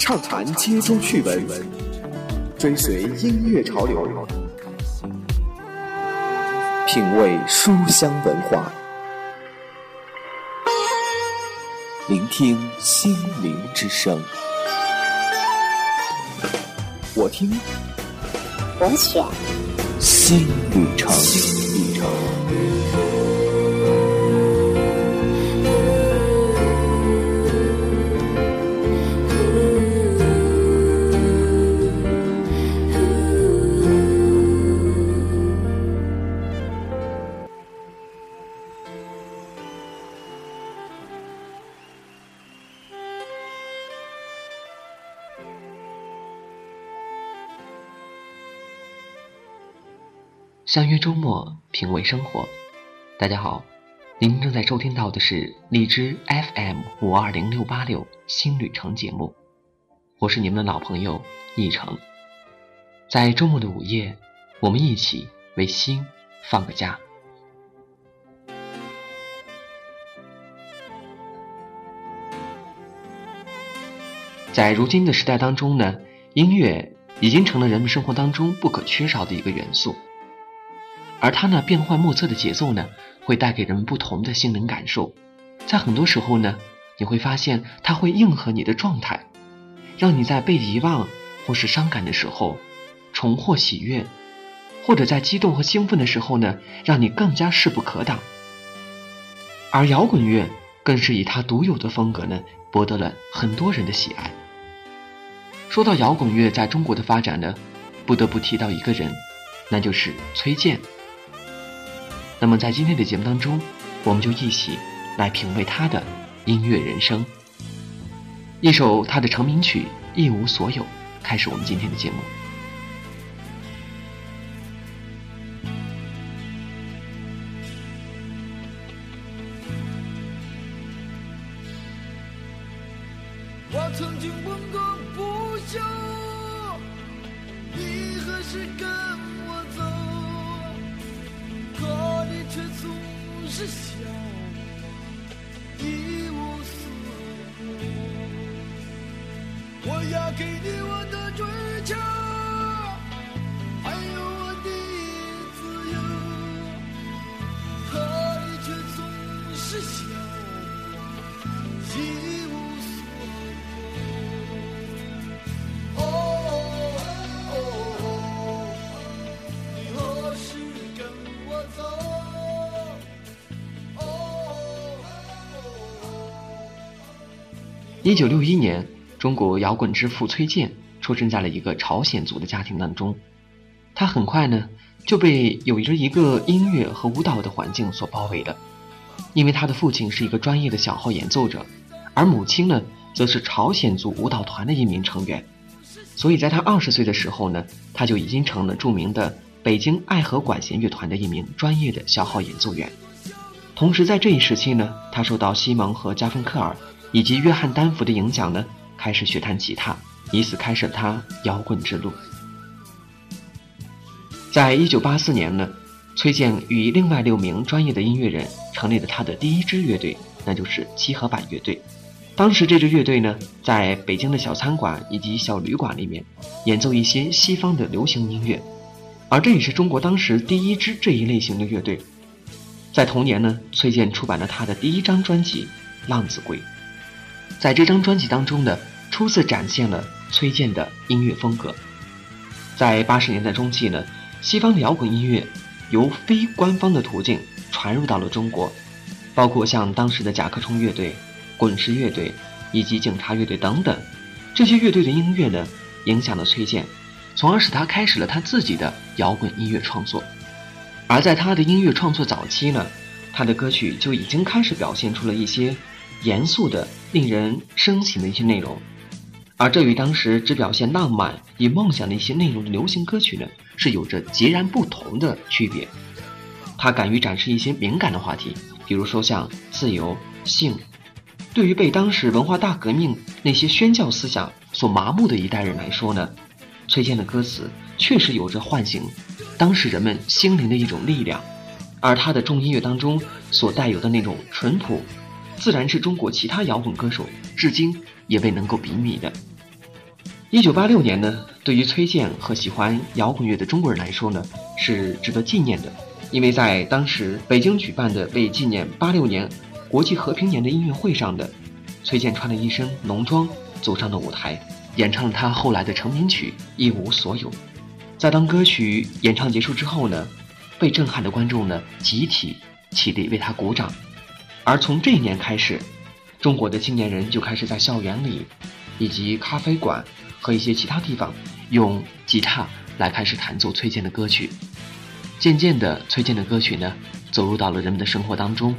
畅谈街中趣闻，追随音乐潮流，品味书香文化，聆听心灵之声。我听，我选，新旅程。相约周末，品味生活。大家好，您正在收听到的是荔枝 FM 五二零六八六新旅程节目，我是你们的老朋友易成。在周末的午夜，我们一起为心放个假。在如今的时代当中呢，音乐已经成了人们生活当中不可缺少的一个元素。而它呢变幻莫测的节奏呢，会带给人们不同的心灵感受。在很多时候呢，你会发现它会应和你的状态，让你在被遗忘或是伤感的时候重获喜悦，或者在激动和兴奋的时候呢，让你更加势不可挡。而摇滚乐更是以它独有的风格呢，博得了很多人的喜爱。说到摇滚乐在中国的发展呢，不得不提到一个人，那就是崔健。那么，在今天的节目当中，我们就一起来品味他的音乐人生。一首他的成名曲《一无所有》，开始我们今天的节目。要给你我的追求，还有我的自由，可你却总是笑我一无所有。哦哦哦，你何时跟我走？哦。一九六一年，中国摇滚之父崔健出生在了一个朝鲜族的家庭当中。他很快呢就被有着一个音乐和舞蹈的环境所包围了，因为他的父亲是一个专业的小号演奏者，而母亲呢则是朝鲜族舞蹈团的一名成员。所以在他二十岁的时候呢，他就已经成了著名的北京爱河管弦乐团的一名专业的小号演奏员。同时在这一时期呢，他受到西蒙和加芬克尔以及约翰丹佛的影响呢，开始学弹吉他，以此开始他摇滚之路。在一九八四年呢，崔健与另外六名专业的音乐人成立了他的第一支乐队，那就是七合板乐队。当时这支乐队呢，在北京的小餐馆以及小旅馆里面演奏一些西方的流行音乐，而这也是中国当时第一支这一类型的乐队。在同年呢，崔健出版了他的第一张专辑《浪子归》。在这张专辑当中呢，初次展现了崔健的音乐风格。在八十年代中期呢，西方摇滚音乐由非官方的途径传入到了中国，包括像当时的甲壳虫乐队、滚石乐队以及警察乐队等等，这些乐队的音乐呢，影响了崔健，从而使他开始了他自己的摇滚音乐创作。而在他的音乐创作早期呢，他的歌曲就已经开始表现出了一些严肃的、令人深省的一些内容，而这与当时只表现浪漫、与梦想的一些内容的流行歌曲呢，是有着截然不同的区别。他敢于展示一些敏感的话题，比如说像自由、性。对于被当时文化大革命那些宣教思想所麻木的一代人来说呢，崔健的歌词确实有着唤醒当时人们心灵的一种力量，而他的重音乐当中所带有的那种淳朴，自然是中国其他摇滚歌手至今也未能够比拟的。一九八六年呢，对于崔健和喜欢摇滚乐的中国人来说呢，是值得纪念的，因为在当时北京举办的为纪念八六年国际和平年的音乐会上的，崔健穿了一身浓妆走上了舞台，演唱了他后来的成名曲《一无所有》。在当歌曲演唱结束之后呢，被震撼的观众呢集体起立为他鼓掌，而从这一年开始，中国的青年人就开始在校园里，以及咖啡馆和一些其他地方用吉他来开始弹奏崔健的歌曲。渐渐的，崔健的歌曲呢走入到了人们的生活当中。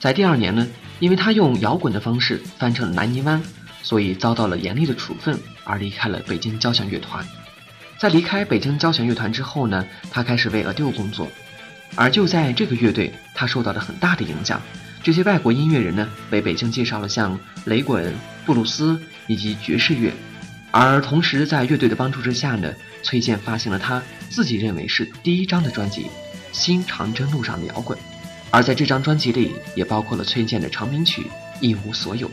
在第二年呢，因为他用摇滚的方式翻唱了《南泥湾》，所以遭到了严厉的处分，而离开了北京交响乐团。在离开北京交响乐团之后呢，他开始为 Adele 工作，而就在这个乐队，他受到了很大的影响。这些外国音乐人呢，为北京介绍了像雷滚、布鲁斯以及爵士乐，而同时在乐队的帮助之下呢，崔健发行了他自己认为是第一张的专辑《新长征路上的摇滚》，而在这张专辑里也包括了崔健的成名曲《一无所有》。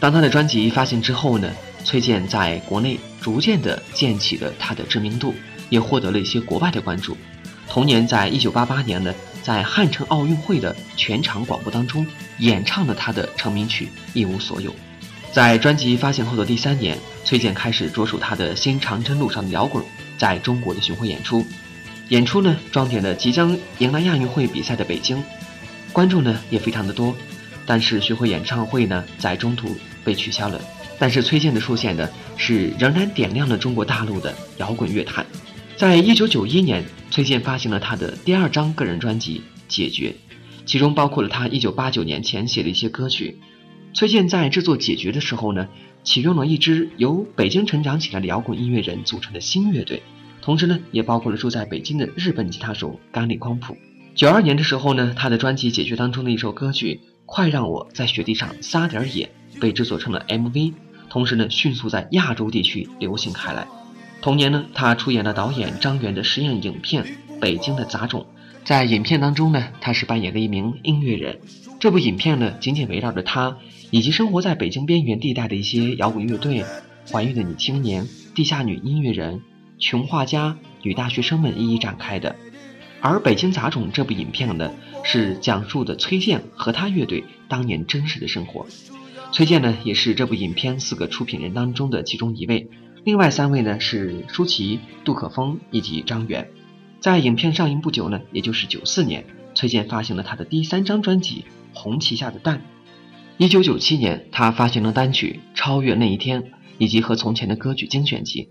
当他的专辑发行之后呢？崔健在国内逐渐地建起了他的知名度，也获得了一些国外的关注。同年，在一九八八年呢，在汉城奥运会的全场广播当中演唱了他的成名曲《一无所有》。在专辑发行后的第三年，崔健开始着手他的新长征路上的摇滚在中国的巡回演出。演出呢，装点了即将迎来亚运会比赛的北京，观众呢也非常的多。但是巡回演唱会呢，在中途被取消了。但是崔健的出现呢，是仍然点亮了中国大陆的摇滚乐坛。在一九九一年，崔健发行了他的第二张个人专辑《解决》，其中包括了他一九八九年前写的一些歌曲。崔健在制作《解决》的时候呢，启用了一支由北京成长起来的摇滚音乐人组成的新乐队，同时呢，也包括了住在北京的日本吉他手甘利光普。九二年的时候呢，他的专辑《解决》当中的一首歌曲《快让我在雪地上撒点野》被制作成了 MV。同时呢，迅速在亚洲地区流行开来。同年呢，他出演了导演张元的实验影片《北京的杂种》。在影片当中呢，他是扮演了一名音乐人。这部影片呢，紧紧围绕着他以及生活在北京边缘地带的一些摇滚乐队、怀孕的女青年、地下女音乐人、穷画家、女大学生们一一展开的。而《北京杂种》这部影片呢，是讲述的崔健和他乐队当年真实的生活。崔健呢，也是这部影片四个出品人当中的其中一位，另外三位呢是舒淇、杜可风以及张元。在影片上映不久呢，也就是九四年，崔健发行了他的第三张专辑《红旗下的蛋》。一九九七年，他发行了单曲《超越那一天》以及和从前的歌曲精选集。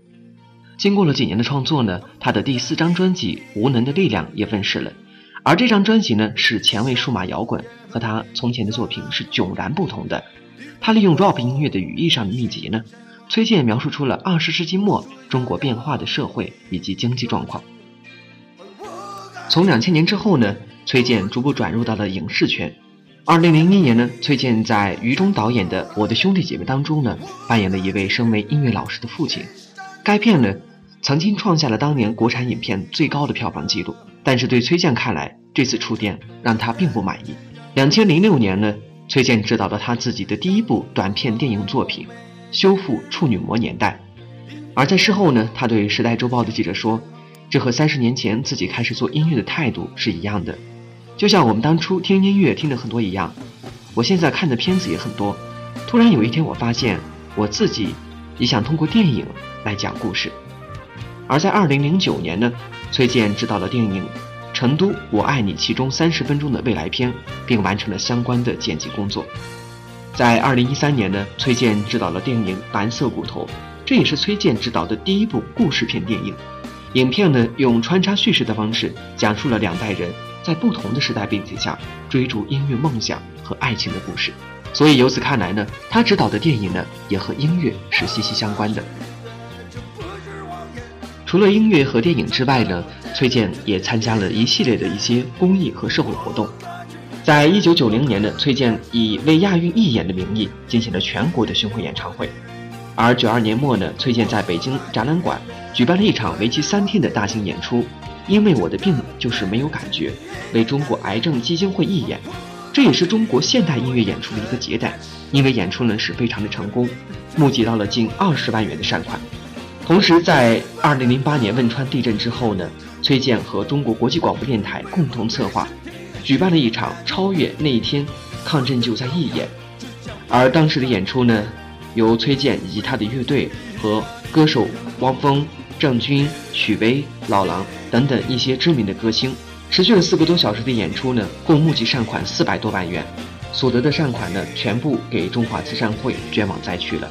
经过了几年的创作呢，他的第四张专辑《无能的力量》也问世了。而这张专辑呢，是前卫数码摇滚，和他从前的作品是迥然不同的。他利用 rap 音乐的语义上的秘籍呢，崔健描述出了二十世纪末中国变化的社会以及经济状况。从两千年之后呢，崔健逐步转入到了影视圈。二零零一年呢，崔健在于中导演的《我的兄弟姐妹》当中呢，扮演了一位身为音乐老师的父亲。该片呢，曾经创下了当年国产影片最高的票房纪录。但是对崔健看来，这次触电让他并不满意。两千零六年呢。崔健执导了他自己的第一部短片电影作品《修复处女膜年代》，而在事后呢，他对《时代周报》的记者说：“这和三十年前自己开始做音乐的态度是一样的，就像我们当初听音乐听的很多一样。我现在看的片子也很多，突然有一天我发现我自己也想通过电影来讲故事。”而在二零零九年呢，崔健执导了电影。《成都，我爱你》其中三十分钟的未来片，并完成了相关的剪辑工作。在二零一三年呢，崔健执导了电影《蓝色骨头》，这也是崔健执导的第一部故事片电影。影片呢，用穿插叙事的方式，讲述了两代人在不同的时代背景下追逐音乐梦想和爱情的故事。所以由此看来呢，他执导的电影呢，也和音乐是息息相关的。除了音乐和电影之外呢，崔健也参加了一系列的一些公益和社会活动。在一九九零年呢，崔健以为亚运义演的名义进行了全国的巡回演唱会。而九二年末呢，崔健在北京展览馆举办了一场为期三天的大型演出，因为我的病就是没有感觉，为中国癌症基金会义演。这也是中国现代音乐演出的一个节点，因为演出呢是非常的成功，募集到了近二十万元的善款。同时，在二零零八年汶川地震之后呢，崔健和中国国际广播电台共同策划，举办了一场超越那一天抗震救灾义演。而当时的演出呢，由崔健以及他的乐队和歌手汪峰、郑钧、许巍、老狼等等一些知名的歌星，持续了四个多小时的演出呢，共募集善款四百多万元，所得的善款呢，全部给中华慈善会捐往灾区了。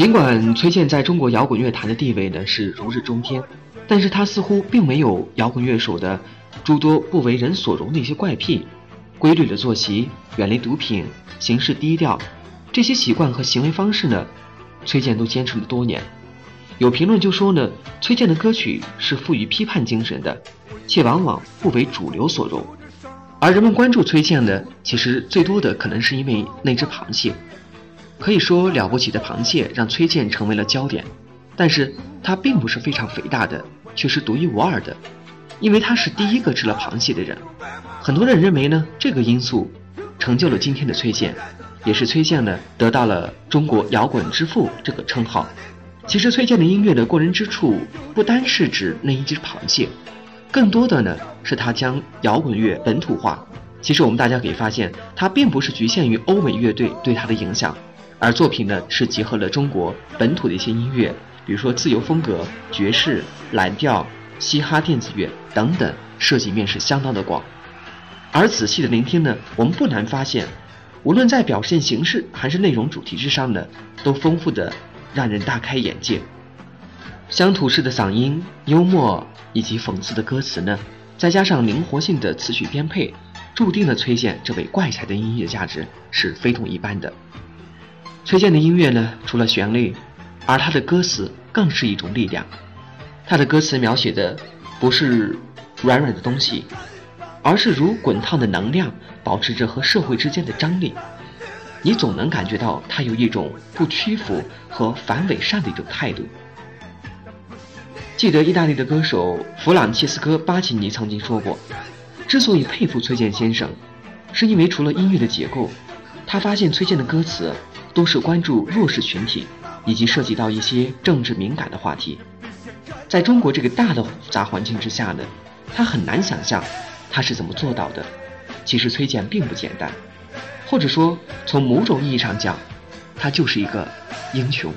尽管崔健在中国摇滚乐坛的地位呢是如日中天，但是他似乎并没有摇滚乐手的诸多不为人所容的一些怪癖，规律的作息，远离毒品，行事低调，这些习惯和行为方式呢，崔健都坚持了多年。有评论就说呢，崔健的歌曲是富于批判精神的，且往往不为主流所容。而人们关注崔健呢，其实最多的可能是因为那只螃蟹。可以说了不起的螃蟹让崔健成为了焦点，但是他并不是非常肥大的，却是独一无二的，因为他是第一个吃了螃蟹的人。很多人认为呢，这个因素成就了今天的崔健，也是崔健呢得到了中国摇滚之父这个称号。其实崔健的音乐的过人之处，不单是指那一只螃蟹，更多的呢是他将摇滚乐本土化。其实我们大家可以发现，他并不是局限于欧美乐队对他的影响。而作品呢，是结合了中国本土的一些音乐，比如说自由风格、爵士、蓝调、嘻哈、电子乐等等，涉及面是相当的广。而仔细的聆听呢，我们不难发现，无论在表现形式还是内容主题之上呢，都丰富的让人大开眼界。乡土式的嗓音、幽默以及讽刺的歌词呢，再加上灵活性的词曲编配，注定了崔健这位怪才的音乐价值是非同一般的。崔健的音乐呢，除了旋律，而他的歌词更是一种力量。他的歌词描写的不是软软的东西，而是如滚烫的能量，保持着和社会之间的张力。你总能感觉到他有一种不屈服和反伪善的一种态度。记得意大利的歌手弗朗切斯科·巴奇尼曾经说过，之所以佩服崔健先生，是因为除了音乐的结构，他发现崔健的歌词。都是关注弱势群体，以及涉及到一些政治敏感的话题。在中国这个大的复杂环境之下呢，他很难想象他是怎么做到的。其实崔健并不简单，或者说从某种意义上讲，他就是一个英雄。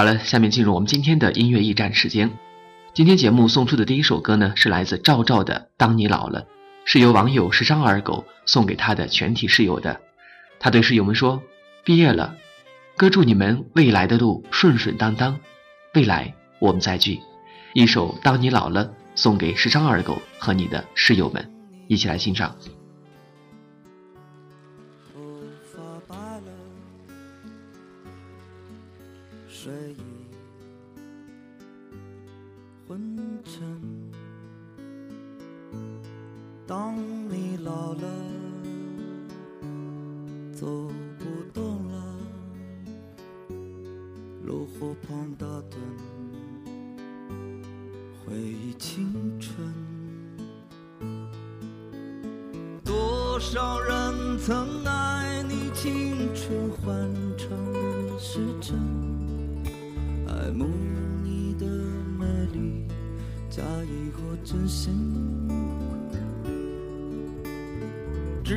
好了，下面进入我们今天的音乐驿站时间。今天节目送出的第一首歌呢，是来自赵照的《当你老了》，是由网友时尚二狗送给他的全体室友的。他对室友们说：“毕业了，哥祝你们未来的路顺顺当当，未来我们再聚。”一首《当你老了》送给时尚二狗和你的室友们，一起来欣赏。当你老了，走不动了，炉火旁打盹，回忆青春。多少人曾爱你青春欢畅的时辰，爱慕你的美丽，假意或真心。只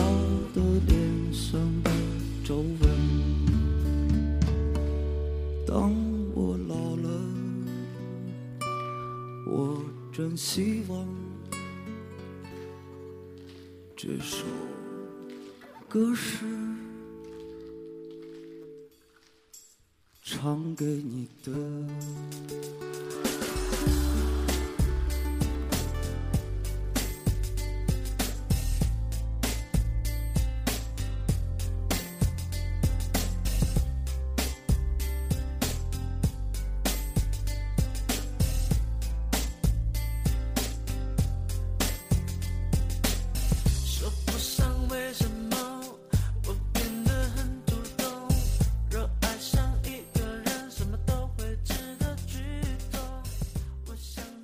希望这首歌是唱给你的。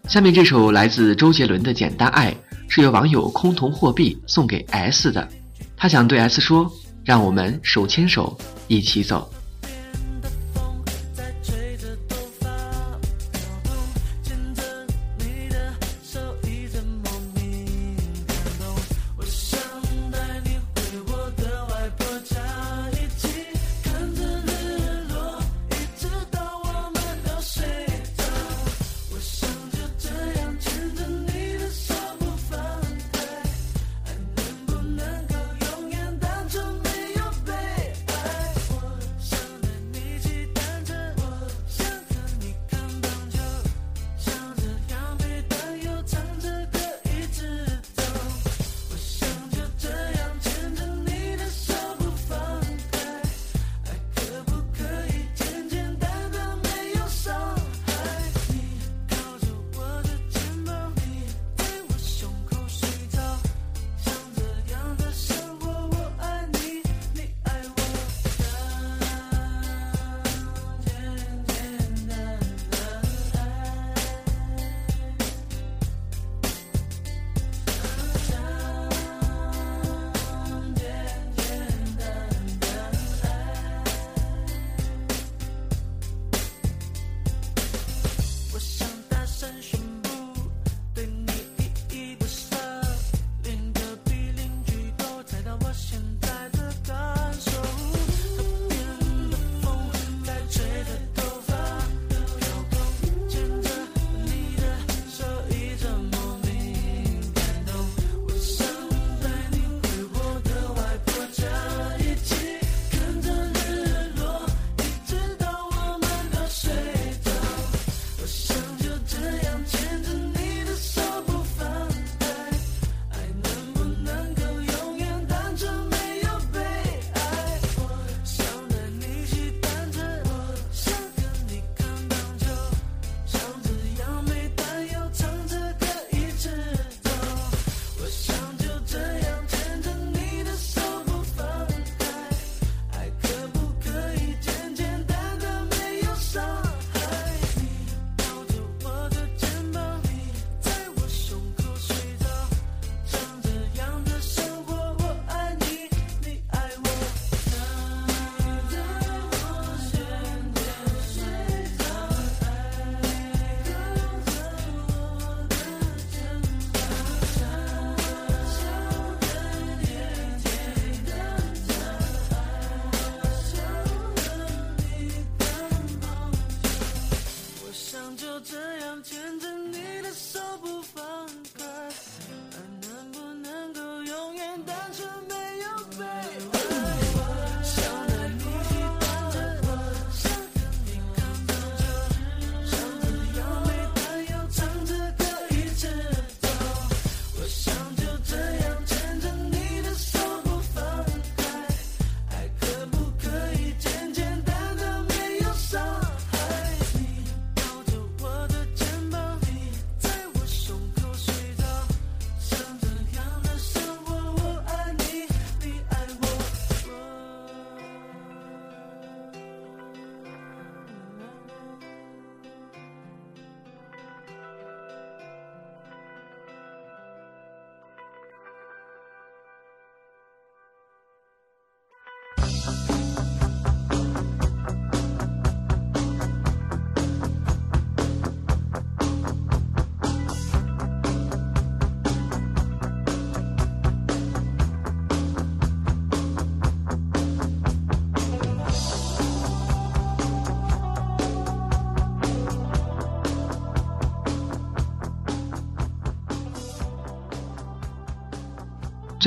下面这首来自周杰伦的《简单爱》，是由网友空同货币送给 S 的。他想对 S 说：“让我们手牵手一起走。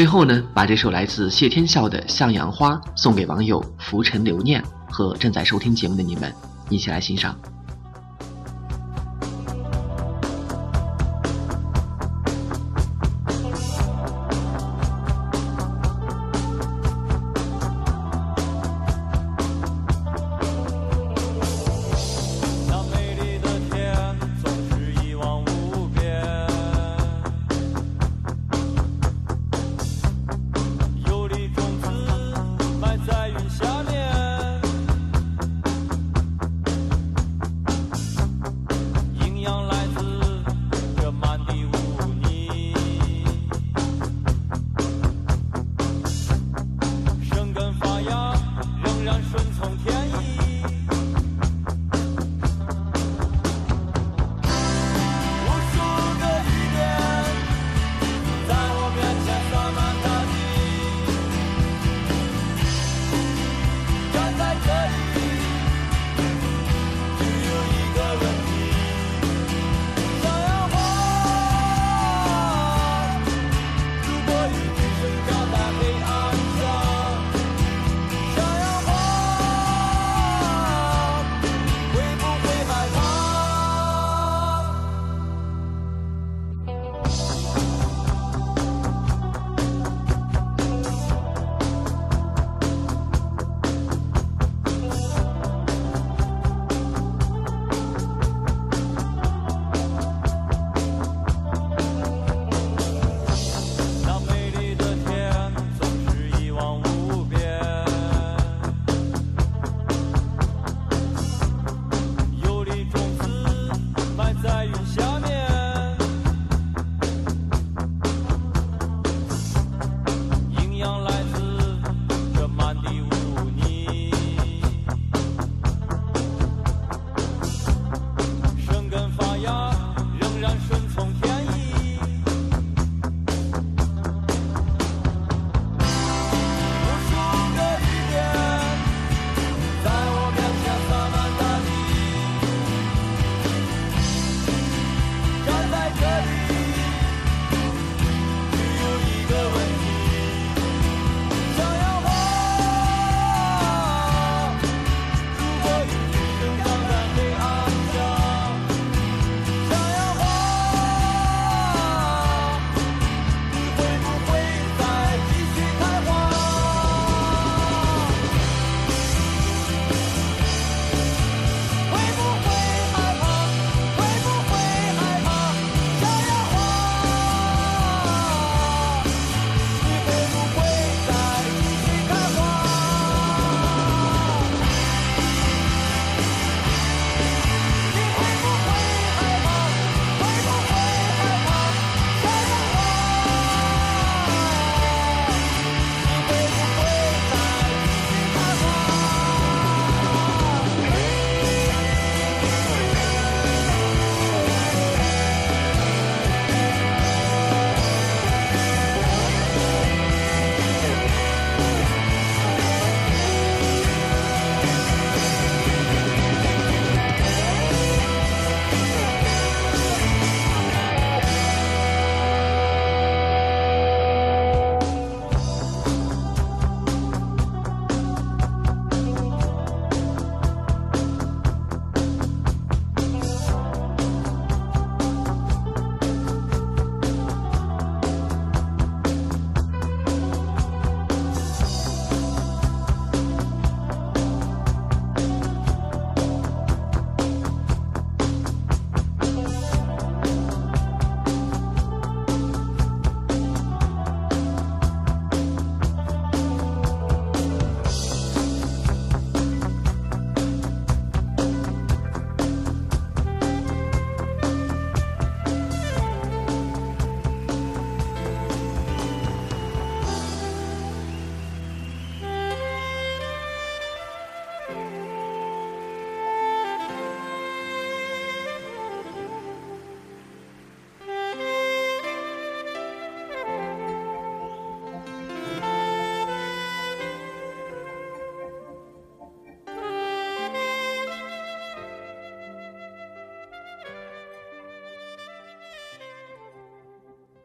最后呢把这首来自谢天笑的向阳花送给网友浮尘留念和正在收听节目的你们一起来欣赏。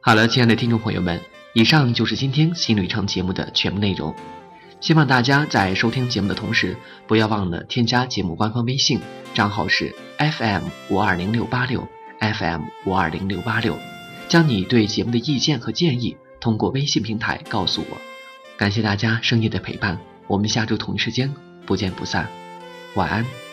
好了亲爱的听众朋友们以上就是今天新旅程节目的全部内容。希望大家在收听节目的同时不要忘了添加节目官方微信账号是 fm 五二零六八六 fm 五二零六八六将你对节目的意见和建议通过微信平台告诉我。感谢大家深夜的陪伴我们下周同一时间不见不散。晚安。